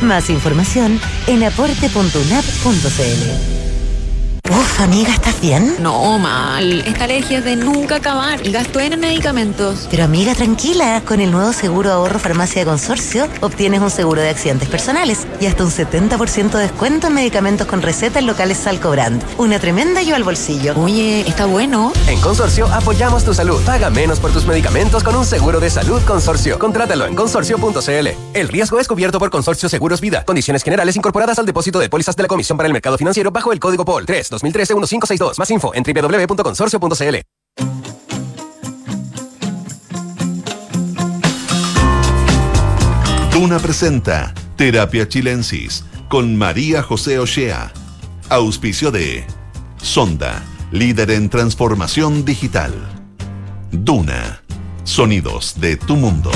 Más información en aporte.unap.cl. Uf, amiga, ¿estás bien? No, mal. Esta alergia es de nunca acabar y gasto en medicamentos. Pero amiga, tranquila. Con el nuevo seguro ahorro farmacia de consorcio, obtienes un seguro de accidentes personales y hasta un 70% de descuento en medicamentos con receta en locales Salcobrand. Una tremenda ayuda al bolsillo. Oye, está bueno. En Consorcio apoyamos tu salud. Paga menos por tus medicamentos con un seguro de salud Consorcio. Contrátalo en consorcio.cl. El riesgo es cubierto por Consorcio Seguros Vida. Condiciones generales incorporadas al depósito de pólizas de la Comisión para el Mercado Financiero bajo el código POL 3 2013-1562. Más info en www.consorcio.cl. Duna presenta Terapia Chilensis con María José Ochea. Auspicio de Sonda, líder en transformación digital. Duna, sonidos de tu mundo.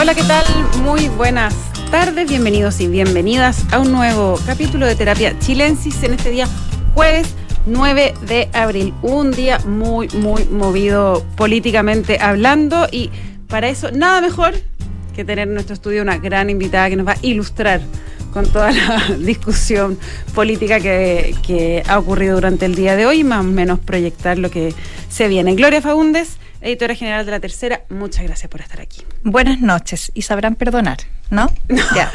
Hola, ¿qué tal? Muy buenas tardes, bienvenidos y bienvenidas a un nuevo capítulo de Terapia Chilensis en este día jueves 9 de abril. Un día muy, muy movido políticamente hablando y para eso nada mejor que tener en nuestro estudio una gran invitada que nos va a ilustrar con toda la discusión política que, ha ocurrido durante el día de hoy más o menos proyectar lo que se viene. Gloria Faúndez editora general de La Tercera, muchas gracias por estar aquí. Buenas noches y sabrán perdonar, ¿no? ya,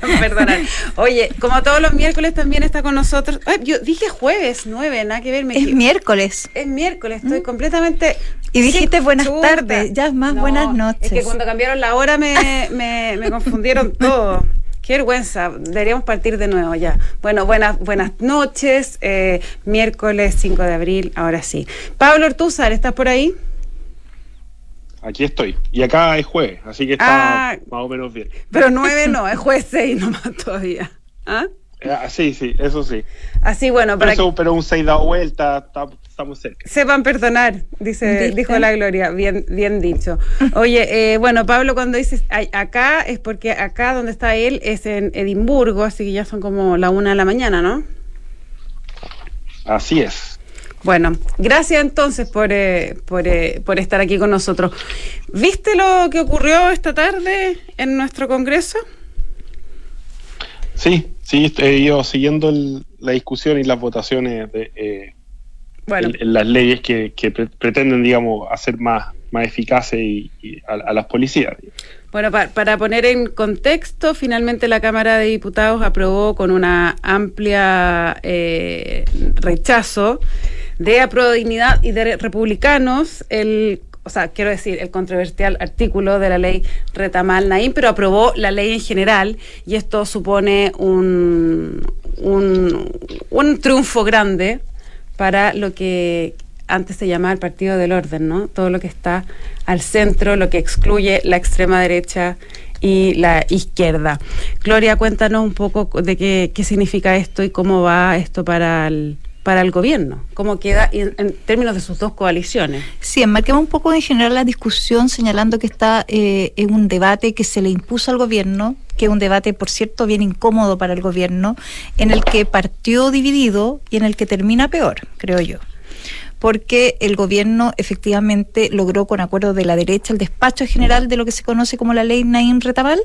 perdonar. Oye, como todos los miércoles también está con nosotros. Ay, yo dije jueves, nueve, nada que ver. es miércoles. Es miércoles, estoy ¿Mm? completamente. Y dijiste buenas tardes, ya es más buenas noches. Es que cuando cambiaron la hora me, me, me confundieron todo. Qué vergüenza, deberíamos partir de nuevo ya. Bueno, buenas, buenas noches, eh, miércoles 5 de abril, ahora sí. Pablo Ortúzar, ¿estás por ahí? Aquí estoy. Y acá es jueves, así que está ah, más o menos bien. Pero nueve no, es jueves seis nomás todavía. ¿Ah? ¿Ah? sí, sí, eso sí. Así, bueno, para pero, pero un seis dado vuelta, estamos cerca. Sepan perdonar, dice, dijo la Gloria, bien, bien dicho. Oye, eh, bueno, Pablo, cuando dices acá, es porque acá donde está él es en Edimburgo, así que ya son como la una de la mañana, ¿no? Así es. Bueno, gracias entonces por, eh, por, eh, por, estar aquí con nosotros. ¿Viste lo que ocurrió esta tarde en nuestro Congreso? Sí, sí, he ido siguiendo la discusión y las votaciones de eh, las leyes que, pretenden, digamos, hacer más, más eficaces y, a, las policías. Bueno, para, poner en contexto, finalmente la Cámara de Diputados aprobó con una amplia rechazo de Apruebo Dignidad y de Republicanos el o sea, quiero decir, el controversial artículo de la ley Retamal Naim, pero aprobó la ley en general y esto supone un, un, un triunfo grande para lo que antes se llamaba el Partido del Orden, ¿no? Todo lo que está al centro, lo que excluye la extrema derecha y la izquierda. Gloria, cuéntanos un poco de qué, qué significa esto y cómo va esto para el para el gobierno? ¿Cómo queda en, términos de sus dos coaliciones? Sí, enmarquemos un poco en general la discusión señalando que está eh, en un debate que se le impuso al gobierno, que es un debate, por cierto, bien incómodo para el gobierno, en el que partió dividido y en el que termina peor, creo yo porque el gobierno efectivamente logró con acuerdo de la derecha el despacho general de lo que se conoce como la ley Naim Retamal,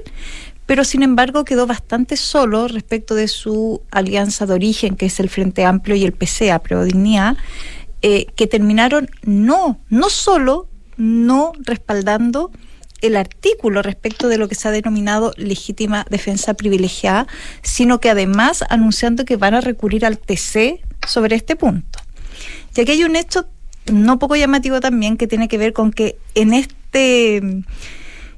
pero sin embargo quedó bastante solo respecto de su alianza de origen, que es el Frente Amplio y el PCA, Prodignidad, eh, que terminaron no, no solo no respaldando el artículo respecto de lo que se ha denominado legítima defensa privilegiada, sino que además anunciando que van a recurrir al TC sobre este punto. Y aquí hay un hecho no poco llamativo también que tiene que ver con que en este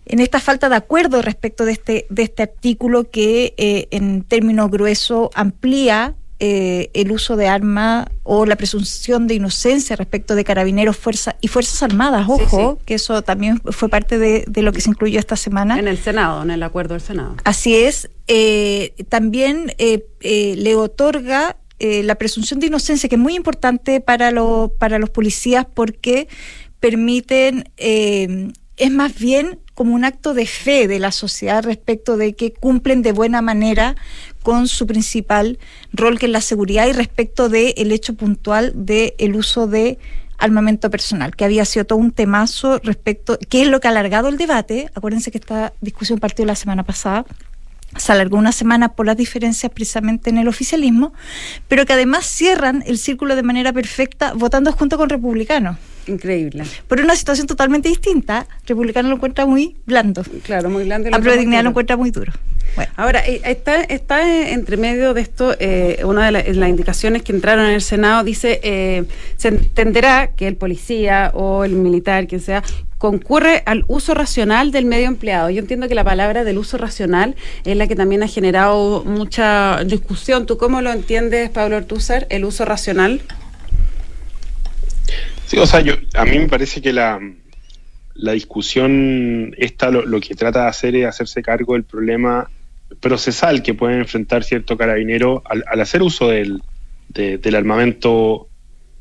en esta falta de acuerdo respecto de este, de este artículo que eh, en términos gruesos amplía eh, el uso de armas o la presunción de inocencia respecto de carabineros fuerza, y Fuerzas Armadas. Ojo, que eso también fue parte de, lo que se incluyó esta semana. En el Senado, en el acuerdo del Senado. Así es. Eh, también eh, le otorga la presunción de inocencia, que es muy importante para, lo, para los policías porque permiten, es más bien como un acto de fe de la sociedad respecto de que cumplen de buena manera con su principal rol que es la seguridad y respecto del el hecho puntual del el uso de armamento personal, que había sido todo un temazo respecto, que es lo que ha alargado el debate. Acuérdense que esta discusión partió la semana pasada, se alargó una semana por las diferencias precisamente en el oficialismo, pero que además cierran el círculo de manera perfecta votando junto con republicanos. Increíble. Por una situación totalmente distinta, republicano lo encuentra muy blando. Claro, muy blando. A Dignidad lo encuentra muy duro. Ahora, eh, está, está entre medio de esto, eh, una de las indicaciones que entraron en el Senado dice, eh, se entenderá que el policía o el militar, quien sea, concurre al uso racional del medio empleado. Yo entiendo que la palabra del uso racional es la que también ha generado mucha discusión. ¿Tú cómo lo entiendes, Pablo Ortúzar, el uso racional? Sí, o sea, yo, a mí me parece que la, la discusión esta lo, que trata de hacer es hacerse cargo del problema procesal que pueden enfrentar cierto carabinero al, hacer uso del, del armamento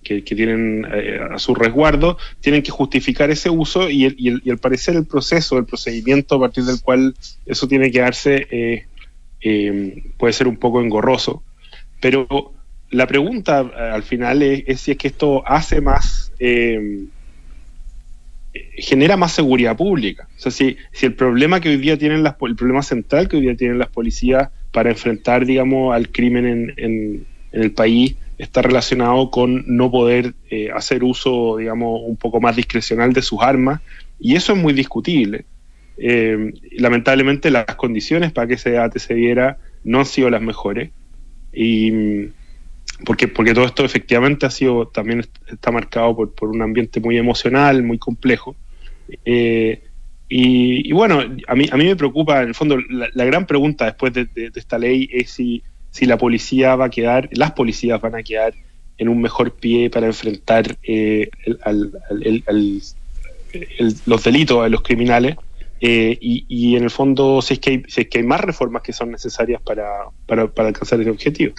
que, tienen eh, a su resguardo, tienen que justificar ese uso y, y, al parecer el proceso, el procedimiento a partir del cual eso tiene que darse eh, eh, puede ser un poco engorroso. Pero la pregunta al final es, si es que esto hace más genera más seguridad pública. O sea, si, si el problema que hoy día tienen las, el problema central que hoy día tienen las policías para enfrentar, digamos, al crimen en, en, el país está relacionado con no poder eh, hacer uso, digamos, un poco más discrecional de sus armas, y eso es muy discutible. Eh, lamentablemente las condiciones para que ese debate se diera no han sido las mejores, y porque, porque todo esto efectivamente ha sido, también está marcado por, por un ambiente muy emocional, muy complejo. Eh, y, bueno, a mí, a mí me preocupa, en el fondo, la, gran pregunta después de, esta ley es si, si la policía va a quedar, las policías van a quedar en un mejor pie para enfrentar eh, los delitos a los criminales. Eh, y, y, en el fondo, si es, que hay, si es que hay más reformas que son necesarias para, para, para alcanzar ese objetivo.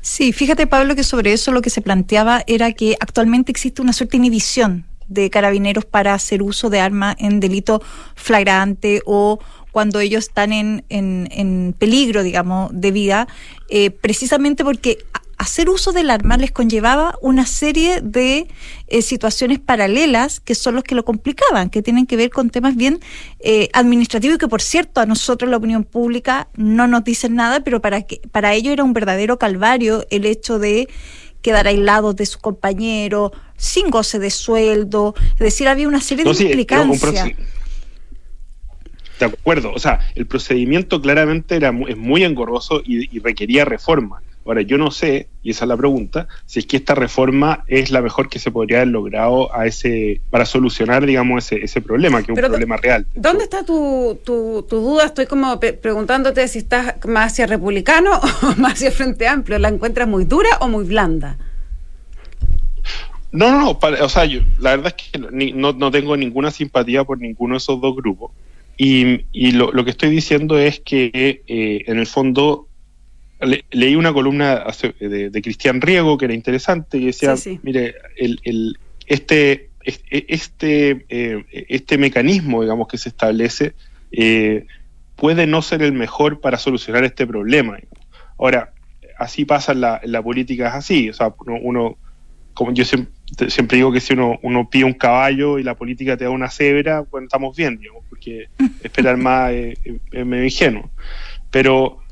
Sí, fíjate Pablo que sobre eso lo que se planteaba era que actualmente existe una suerte de inhibición de carabineros para hacer uso de armas en delito flagrante o cuando ellos están en, en, en peligro, digamos, de vida, eh, precisamente porque hacer uso del arma les conllevaba una serie de eh, situaciones paralelas que son los que lo complicaban, que tienen que ver con temas bien eh, administrativos y que por cierto a nosotros la opinión pública no nos dicen nada, pero para que para ello era un verdadero calvario el hecho de quedar aislados de su compañero, sin goce de sueldo, es decir, había una serie de implicancias. De acuerdo, o sea, el procedimiento claramente era es muy engorroso y requería reforma. Ahora, yo no sé, y esa es la pregunta, si es que esta reforma es la mejor que se podría haber logrado a ese para solucionar, digamos, ese, ese problema, que es un problema real. ¿Dónde está tu, tu, duda? Estoy como preguntándote si estás más hacia republicano o más hacia Frente Amplio. ¿La encuentras muy dura o muy blanda? No, no, no, o sea, yo, la verdad es que no, no, tengo ninguna simpatía por ninguno de esos dos grupos. Y, y lo, lo, que estoy diciendo es que eh, en el fondo leí una columna de, Cristian Riego que era interesante y decía, mire, el, este, este, eh, este mecanismo, digamos, que se establece eh, puede no ser el mejor para solucionar este problema. Ahora, así pasa en la, la política, es así, o sea, uno, como yo siempre, digo que si uno, uno pide un caballo y la política te da una cebra, bueno, estamos bien, digamos, porque esperar más es medio ingenuo. Pero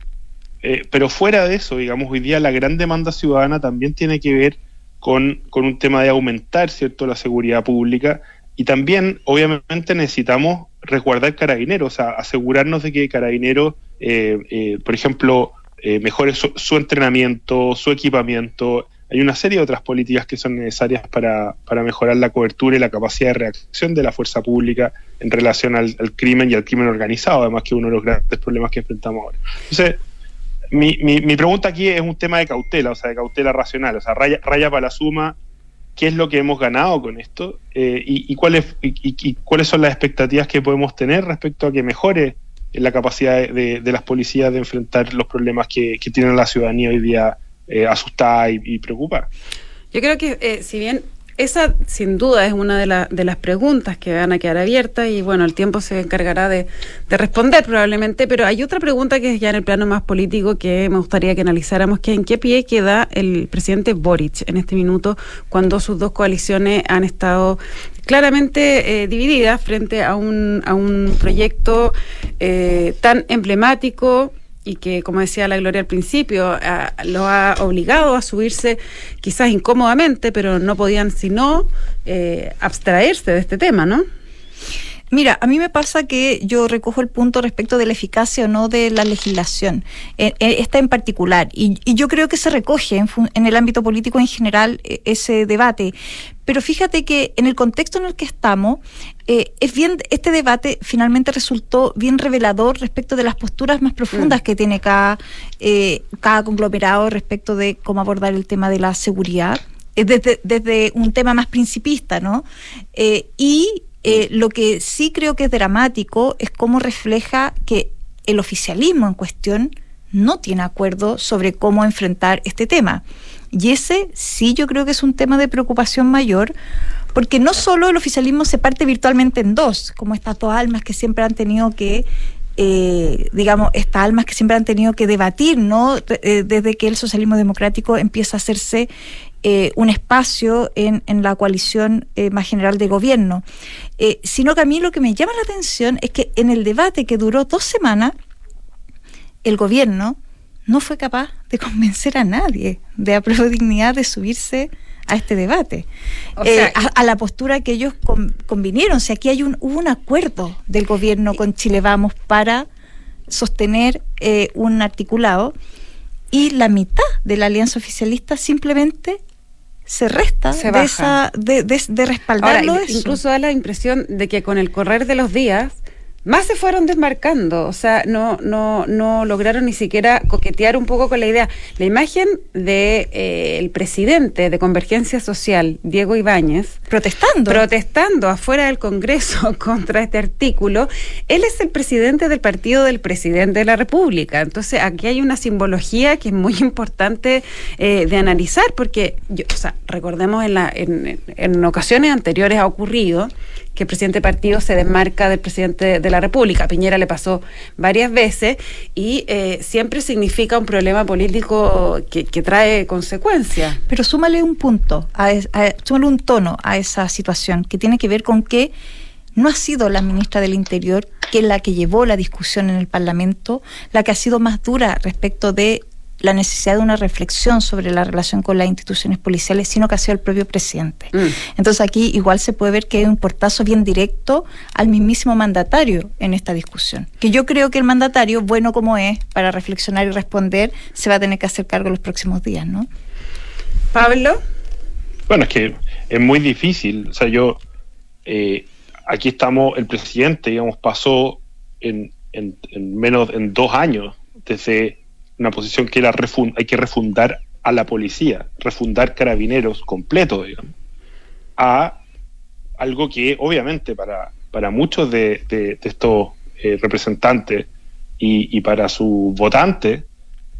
eh, pero fuera de eso, digamos, hoy día la gran demanda ciudadana también tiene que ver con, un tema de aumentar, ¿cierto?, la seguridad pública y también, obviamente, necesitamos resguardar carabineros, o sea, asegurarnos de que carabineros, eh, eh, por ejemplo, mejore su, entrenamiento, su equipamiento. Hay una serie de otras políticas que son necesarias para, mejorar la cobertura y la capacidad de reacción de la fuerza pública en relación al, al crimen y al crimen organizado, además que uno de los grandes problemas que enfrentamos ahora. Entonces, mi, mi, pregunta aquí es un tema de cautela, o sea, de cautela racional, o sea, raya, raya para la suma, ¿qué es lo que hemos ganado con esto? Eh, y, y, y, cuáles son las expectativas que podemos tener respecto a que mejore la capacidad de, de las policías de enfrentar los problemas que, que tiene la ciudadanía hoy día eh, asustada y, y, preocupada? Yo creo que eh, si bien esa, sin duda, es una de, la, de, las preguntas que van a quedar abiertas y, bueno, el tiempo se encargará de, de, responder probablemente, pero hay otra pregunta que es ya en el plano más político que me gustaría que analizáramos, que en qué pie queda el presidente Boric en este minuto cuando sus dos coaliciones han estado claramente eh, divididas frente a un, a un proyecto eh, tan emblemático y que, como decía la Gloria al principio, a, lo ha obligado a subirse quizás incómodamente, pero no podían sino eh, abstraerse de este tema, ¿no? Mira, a mí me pasa que yo recojo el punto respecto de la eficacia o no de la legislación, eh, eh, esta en particular, y, y, yo creo que se recoge en, en, el ámbito político en general eh, ese debate. Pero fíjate que en el contexto en el que estamos, eh, es bien, este debate finalmente resultó bien revelador respecto de las posturas más profundas mm. que tiene cada, eh, cada conglomerado respecto de cómo abordar el tema de la seguridad, desde, desde un tema más principista, ¿no? y eh, lo que sí creo que es dramático es cómo refleja que el oficialismo en cuestión no tiene acuerdo sobre cómo enfrentar este tema. Y ese sí yo creo que es un tema de preocupación mayor, porque no solo el oficialismo se parte virtualmente en dos, como estas dos almas que siempre han tenido que eh, digamos, estas almas que siempre han tenido que debatir, ¿no? Eh, desde que el socialismo democrático empieza a hacerse eh, un espacio en, en la coalición eh, más general de gobierno. Eh, sino que a mí lo que me llama la atención es que en el debate que duró dos semanas, el gobierno no fue capaz de convencer a nadie de apruebo dignidad de subirse a este debate, o sea, a, a, la postura que ellos con, convinieron. O sea, aquí hay un, hubo un acuerdo del gobierno con Chile Vamos para sostener eh, un articulado y la mitad de la alianza oficialista simplemente se resta se de, esa, de, de, de, respaldarlo Ahora, eso. Incluso da la impresión de que con el correr de los días más se fueron desmarcando, o sea, no, no, no lograron ni siquiera coquetear un poco con la idea. La imagen de eh, el presidente de Convergencia Social, Diego Ibáñez, protestando, protestando afuera del Congreso contra este artículo, él es el presidente del partido del presidente de la República. Entonces, aquí hay una simbología que es muy importante eh, de analizar, porque, yo, o sea, recordemos en, la, en, en ocasiones anteriores ha ocurrido que el presidente de partido se desmarca del presidente de la República. Piñera le pasó varias veces y eh, siempre significa un problema político que, trae consecuencias. Pero súmale un punto, a, a, súmale un tono a esa situación que tiene que ver con que no ha sido la ministra del Interior que es la que llevó la discusión en el Parlamento, la que ha sido más dura respecto de la necesidad de una reflexión sobre la relación con las instituciones policiales, sino que ha sido el propio presidente. Mm. Entonces aquí igual se puede ver que hay un portazo bien directo al mismísimo mandatario en esta discusión. Que yo creo que el mandatario, bueno como es, para reflexionar y responder, se va a tener que hacer cargo en los próximos días, ¿no? Pablo. Bueno, es que es muy difícil. O sea, yo, eh, aquí estamos, el presidente, digamos, pasó en, en, en menos, en dos años desde una posición que era refund hay que refundar a la policía, refundar carabineros completo, digamos, a algo que obviamente para, para muchos de, estos eh, representantes y, para sus votantes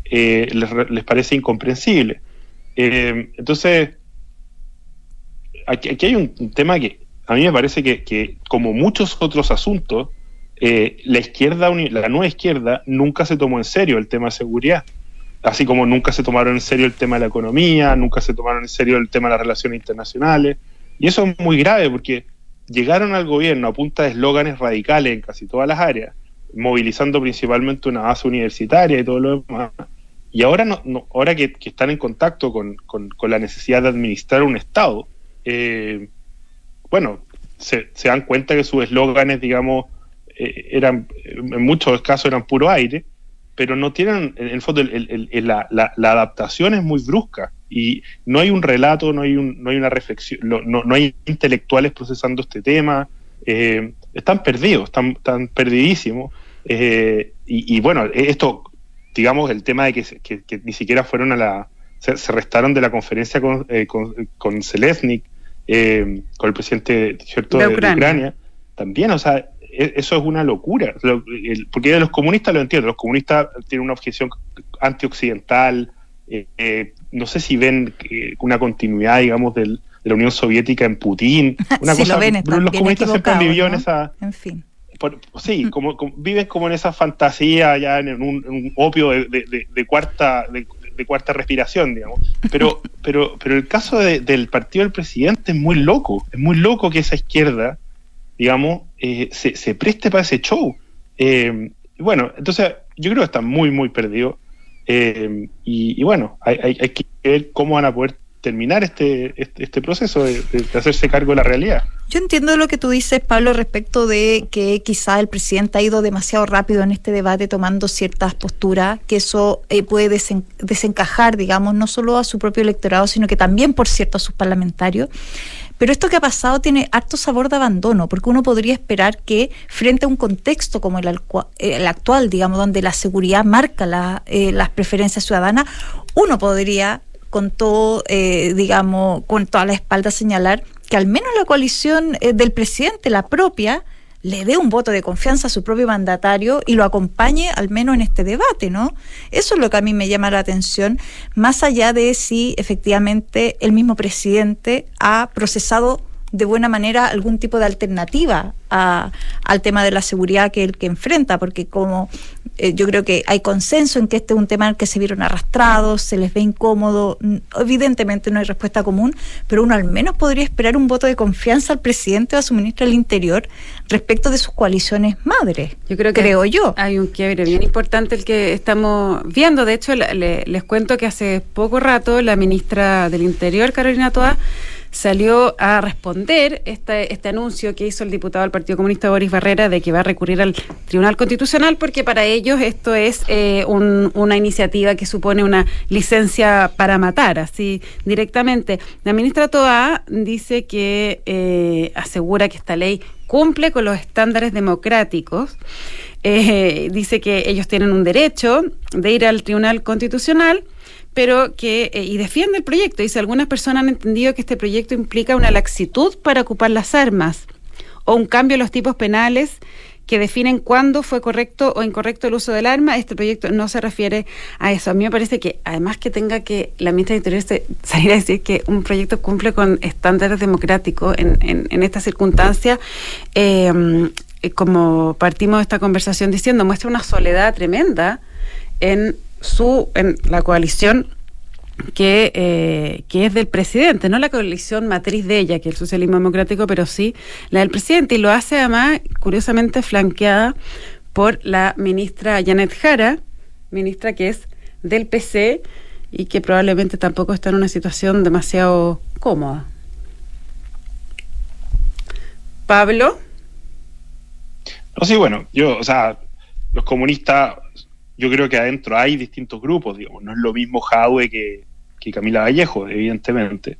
eh, les, les, parece incomprensible. Eh, entonces, aquí, aquí, hay un, tema que a mí me parece que como muchos otros asuntos, eh, la izquierda, la nueva izquierda, nunca se tomó en serio el tema de seguridad. Así como nunca se tomaron en serio el tema de la economía, nunca se tomaron en serio el tema de las relaciones internacionales. Y eso es muy grave porque llegaron al gobierno a punta de eslóganes radicales en casi todas las áreas, movilizando principalmente una base universitaria y todo lo demás. Y ahora, no, no ahora que, están en contacto con, con, la necesidad de administrar un Estado, eh, bueno, se, se, dan cuenta que sus eslóganes, digamos, eran, en muchos casos eran puro aire, pero no tienen, en el fondo, el, el, el, la, la, la, adaptación es muy brusca y no hay un relato, no hay, un, no hay una reflexión, no, no, hay intelectuales procesando este tema, eh, están perdidos, están, están perdidísimos. Eh, y, y, bueno, esto digamos, el tema de que, que, ni siquiera fueron a la, se, restaron de la conferencia con, eh, con, con Zelensky, eh, con el presidente ¿cierto? De, Ucrania. también, o sea, eso es una locura, porque de los comunistas lo entiendo, los comunistas tienen una objeción antioccidental, eh, eh, no sé si ven una continuidad, digamos, del, de la Unión Soviética en Putin, una cosa, los comunistas siempre vivió en esa... En fin. sí, como, viven como en esa fantasía, ya en un, opio de, cuarta de, cuarta respiración, digamos. Pero, pero, pero el caso del partido del presidente es muy loco, es muy loco que esa izquierda, digamos, eh, se, preste para ese show. Eh, bueno, entonces yo creo que está muy, muy perdido. Eh, y, bueno, hay, que ver cómo van a poder terminar este, este, este proceso de, hacerse cargo de la realidad. Yo entiendo lo que tú dices, Pablo, respecto de que quizá el presidente ha ido demasiado rápido en este debate tomando ciertas posturas, que eso puede desencajar, digamos, no solo a su propio electorado, sino que también, por cierto, a sus parlamentarios. Pero esto que ha pasado tiene harto sabor de abandono, porque uno podría esperar que frente a un contexto como el, el actual, digamos, donde la seguridad marca la, eh, las preferencias ciudadanas, uno podría con todo, eh, digamos, con toda la espalda señalar que al menos la coalición eh, del presidente, la propia, le dé un voto de confianza a su propio mandatario y lo acompañe al menos en este debate, ¿no? Eso es lo que a mí me llama la atención, más allá de si efectivamente el mismo presidente ha procesado de buena manera algún tipo de alternativa al tema de la seguridad que el que enfrenta, porque como eh, yo creo que hay consenso en que este es un tema en el que se vieron arrastrados, se les ve incómodo, evidentemente no hay respuesta común, pero uno al menos podría esperar un voto de confianza al presidente o a su ministro del Interior respecto de sus coaliciones madres. Yo creo que creo yo. Hay un quiebre bien importante el que estamos viendo. De hecho, les cuento que hace poco rato la ministra del Interior, Carolina Toa, salió a responder este, este anuncio que hizo el diputado del Partido Comunista Boris Barrera de que va a recurrir al Tribunal Constitucional porque para ellos esto es eh, una iniciativa que supone una licencia para matar, así directamente. La ministra Toa dice que eh, asegura que esta ley cumple con los estándares democráticos. Eh, dice que ellos tienen un derecho de ir al Tribunal Constitucional pero que, eh, y defiende el proyecto. Dice, algunas personas han entendido que este proyecto implica una laxitud para ocupar las armas o un cambio en los tipos penales que definen cuándo fue correcto o incorrecto el uso del arma. Este proyecto no se refiere a eso. A mí me parece que, además que tenga que la ministra de Interior salir a decir que un proyecto cumple con estándares democráticos en, en, esta circunstancia, eh, como partimos de esta conversación diciendo, muestra una soledad tremenda en su en la coalición que, eh, que es del presidente, no la coalición matriz de ella, que es el socialismo democrático, pero sí la del presidente, y lo hace además, curiosamente, flanqueada por la ministra Janet Jara, ministra que es del PC y que probablemente tampoco está en una situación demasiado cómoda. Pablo. No, sí, bueno, yo, o sea, los comunistas yo creo que adentro hay distintos grupos, digamos, no es lo mismo Jadwe que, Camila Vallejo, evidentemente.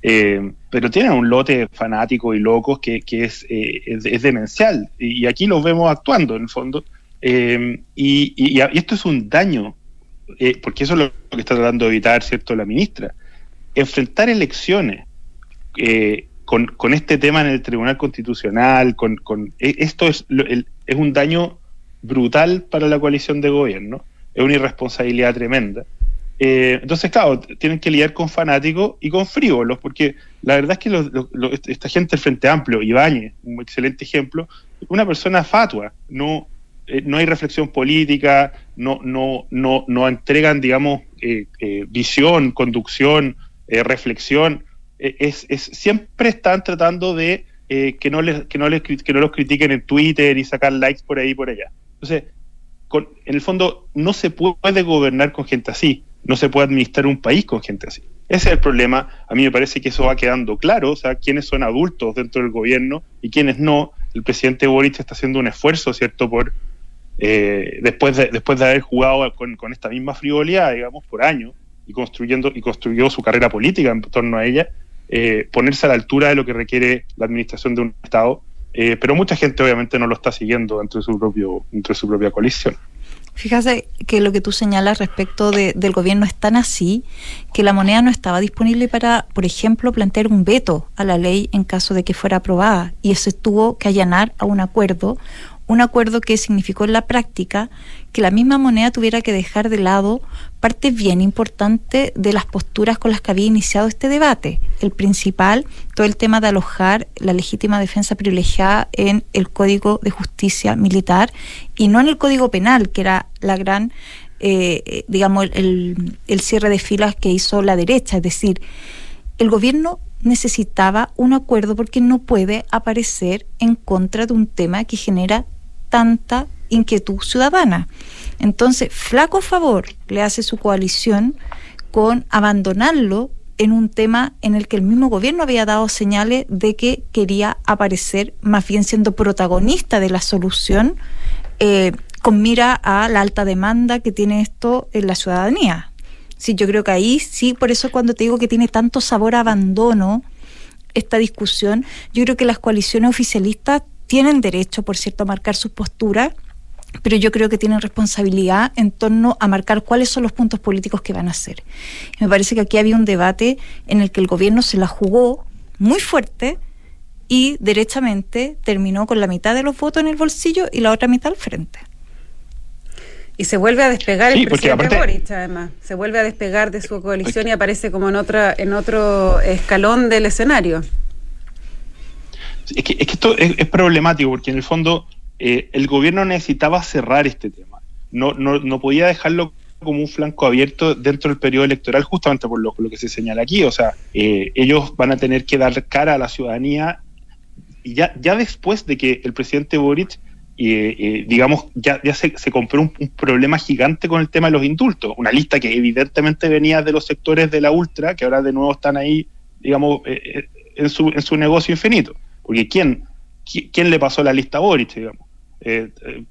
Eh, pero tienen un lote fanático y locos que, es, eh, es, demencial. Y, aquí los vemos actuando, en el fondo. Eh, y, esto es un daño, porque eso es lo que está tratando de evitar, ¿cierto?, la ministra. Enfrentar elecciones con, con, este tema en el Tribunal Constitucional, con, con esto es, es un daño brutal para la coalición de gobierno, es una irresponsabilidad tremenda. Eh, entonces, claro, tienen que lidiar con fanáticos y con frívolos, porque la verdad es que esta gente del Frente Amplio, Ibáñez, un excelente ejemplo, una persona fatua, no, eh, no hay reflexión política, no, no, no, no entregan, digamos, eh, visión, conducción, reflexión, es, es, siempre están tratando de que, no les, que, no les, que no los critiquen en Twitter y sacar likes por ahí y por allá. Entonces, en el fondo, no se puede gobernar con gente así, no se puede administrar un país con gente así. Ese es el problema. A mí me parece que eso va quedando claro, o sea, quiénes son adultos dentro del gobierno y quiénes no. El presidente Boric está haciendo un esfuerzo, ¿cierto?, por eh, después, de, después de haber jugado con, esta misma frivolidad, digamos, por años, y construyendo y construyó su carrera política en torno a ella, eh, ponerse a la altura de lo que requiere la administración de un Estado eh, pero mucha gente obviamente no lo está siguiendo dentro de su propio, su propia coalición. Fíjate que lo que tú señalas respecto de, del gobierno es tan así que la moneda no estaba disponible para, por ejemplo, plantear un veto a la ley en caso de que fuera aprobada y se tuvo que allanar a un acuerdo un acuerdo que significó en la práctica que la misma moneda tuviera que dejar de lado parte bien importante de las posturas con las que había iniciado este debate. El principal, todo el tema de alojar la legítima defensa privilegiada en el Código de Justicia Militar y no en el Código Penal, que era la gran, eh, digamos, el, el cierre de filas que hizo la derecha. Es decir, el gobierno necesitaba un acuerdo porque no puede aparecer en contra de un tema que genera tanta inquietud ciudadana. Entonces, flaco favor le hace su coalición con abandonarlo en un tema en el que el mismo gobierno había dado señales de que quería aparecer más bien siendo protagonista de la solución eh, con mira a la alta demanda que tiene esto en la ciudadanía. Sí, yo creo que ahí sí, por eso cuando te digo que tiene tanto sabor a abandono esta discusión, yo creo que las coaliciones oficialistas tienen derecho, por cierto, a marcar sus posturas, pero yo creo que tienen responsabilidad en torno a marcar cuáles son los puntos políticos que van a hacer. Me parece que aquí había un debate en el que el gobierno se la jugó muy fuerte y derechamente terminó con la mitad de los votos en el bolsillo y la otra mitad al frente. Y se vuelve a despegar el presidente Boric, además. Se vuelve a despegar de su coalición y aparece como en otra, en otro escalón del escenario. Es que, esto es, problemático porque en el fondo eh, el gobierno necesitaba cerrar este tema. No, no, no podía dejarlo como un flanco abierto dentro del periodo electoral, justamente por lo, lo que se señala aquí. O sea, eh, ellos van a tener que dar cara a la ciudadanía y ya, ya después de que el presidente Boric, eh, digamos, ya, ya se, compró un, problema gigante con el tema de los indultos. Una lista que evidentemente venía de los sectores de la ultra, que ahora de nuevo están ahí, digamos, en, su, en su negocio infinito. Porque ¿quién, quién le pasó la lista a Boric, digamos? Eh, eh,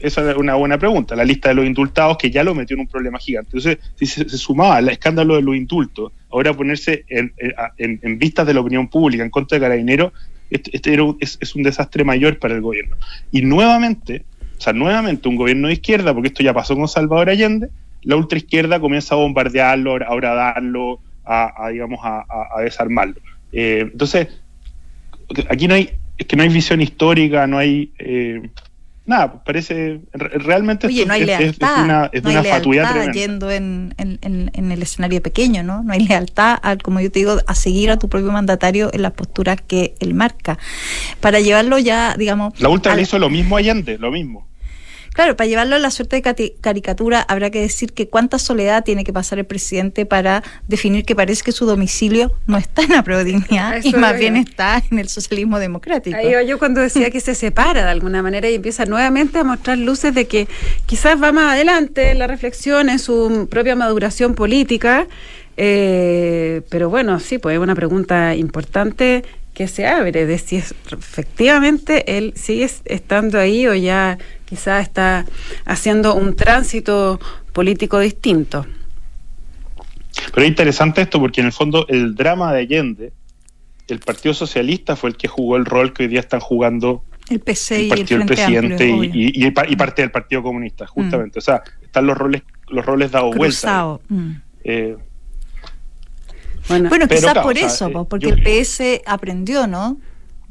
esa es una buena pregunta. La lista de los indultados que ya lo metió en un problema gigante. Entonces, si se, sumaba al escándalo de los indultos, ahora ponerse en, en, vistas de la opinión pública en contra de Carabineros, este, este es, un desastre mayor para el gobierno. Y nuevamente, o sea, nuevamente un gobierno de izquierda, porque esto ya pasó con Salvador Allende, la ultraizquierda comienza a bombardearlo, a darlo, a, digamos, a, desarmarlo. Eh, entonces, aquí no hay, es que no hay visión histórica, no hay eh, nada, parece realmente Oye, no hay lealtad, una, es no hay lealtad yendo en, en, el escenario pequeño, ¿no? No hay lealtad, al, como yo te digo, a seguir a tu propio mandatario en las posturas que él marca. Para llevarlo ya, digamos... La última le hizo lo mismo Allende, lo mismo. Claro, para llevarlo a la suerte de caricatura, habrá que decir que cuánta soledad tiene que pasar el presidente para definir que parece que su domicilio no está en la prodignidad y más bien está en el socialismo democrático. Ahí yo cuando decía que se separa de alguna manera y empieza nuevamente a mostrar luces de que quizás va más adelante en la reflexión, en su propia maduración política. Eh, pero bueno, sí, pues es una pregunta importante que se abre de si efectivamente él sigue estando ahí o ya quizás está haciendo un tránsito político distinto. Pero es interesante esto porque en el fondo el drama de Allende, el Partido Socialista fue el que jugó el rol que hoy día están jugando el PC y el, presidente y, y, parte del Partido Comunista, justamente. Mm. O sea, están los roles los roles dados vuelta. Mm. Eh, bueno, quizás por eso, eh, porque el PS aprendió, ¿no?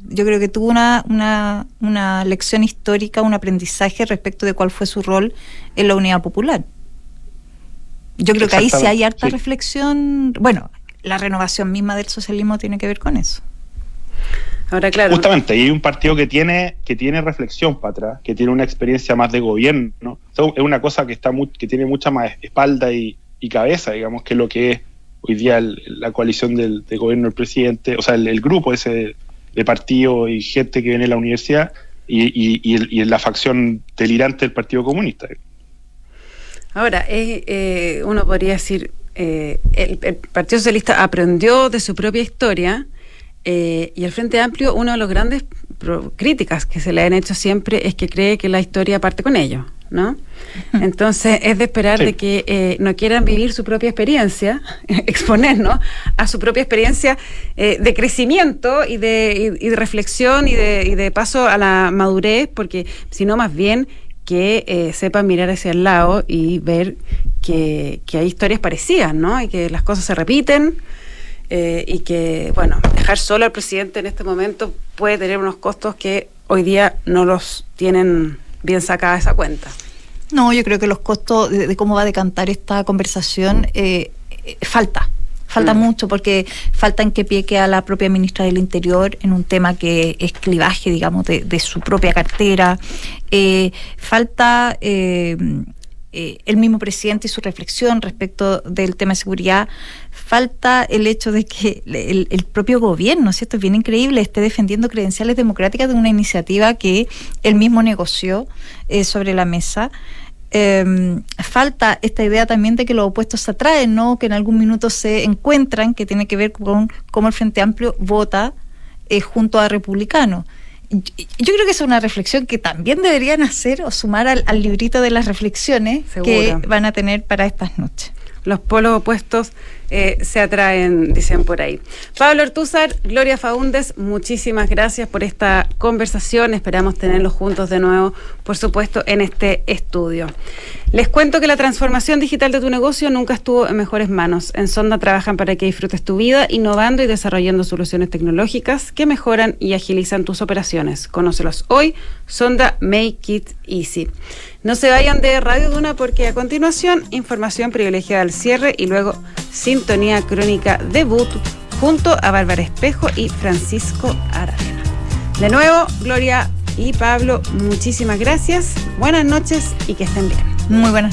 Yo creo que tuvo una, una, una lección histórica, un aprendizaje respecto de cuál fue su rol en la Unidad Popular. Yo creo que ahí sí hay harta reflexión. Bueno, la renovación misma del socialismo tiene que ver con eso. Ahora, claro. Justamente, hay un partido que tiene, que tiene reflexión para atrás, que tiene una experiencia más de gobierno. ¿no? es una cosa que, está que tiene mucha más espalda y, y cabeza, digamos, que lo que es hoy día la coalición del, gobierno del presidente, o sea, el, grupo ese de partido y gente que viene de la universidad y, y, la facción delirante del Partido Comunista. Ahora, eh, uno podría decir, eh, el, Partido Socialista aprendió de su propia historia eh, y el Frente Amplio, una de las grandes críticas que se le han hecho siempre es que cree que la historia parte con ellos. ¿no? Entonces es de esperar de que eh, no quieran vivir su propia experiencia, exponernos a su propia experiencia eh, de crecimiento y de, y, de reflexión y de, y de, paso a la madurez, porque si no más bien que eh, sepan mirar hacia el lado y ver que, que hay historias parecidas, ¿no? Y que las cosas se repiten. Eh, y que, bueno, dejar solo al presidente en este momento puede tener unos costos que hoy día no los tienen bien sacada esa cuenta. No, yo creo que los costos de, de cómo va a decantar esta conversación eh, eh, falta. Falta Mm. mucho porque falta en qué pie queda la propia ministra del Interior en un tema que es clivaje, digamos, de, de su propia cartera. Eh, falta eh, eh, el mismo presidente y su reflexión respecto del tema de seguridad. Falta el hecho de que el, el propio gobierno, ¿cierto? Es bien increíble, esté defendiendo credenciales democráticas de una iniciativa que él mismo negoció eh, sobre la mesa. Eh, falta esta idea también de que los opuestos se atraen, ¿no? Que en algún minuto se encuentran, que tiene que ver con cómo el Frente Amplio vota eh, junto a republicanos. Yo creo que es una reflexión que también deberían hacer o sumar al, al librito de las reflexiones que van a tener para estas noches. Los polos opuestos eh, se atraen, dicen por ahí. Pablo Ortúzar, Gloria Faúndes, muchísimas gracias por esta conversación. Esperamos tenerlos juntos de nuevo, por supuesto, en este estudio. Les cuento que la transformación digital de tu negocio nunca estuvo en mejores manos. En Sonda trabajan para que disfrutes tu vida, innovando y desarrollando soluciones tecnológicas que mejoran y agilizan tus operaciones. Conócelos hoy, Sonda Make It Easy. No se vayan de Radio Duna porque a continuación información privilegiada al cierre y luego sintonía crónica debut junto a Bárbara Espejo y Francisco Aravena. De nuevo, Gloria y Pablo, muchísimas gracias, buenas noches y que estén bien. Muy buenas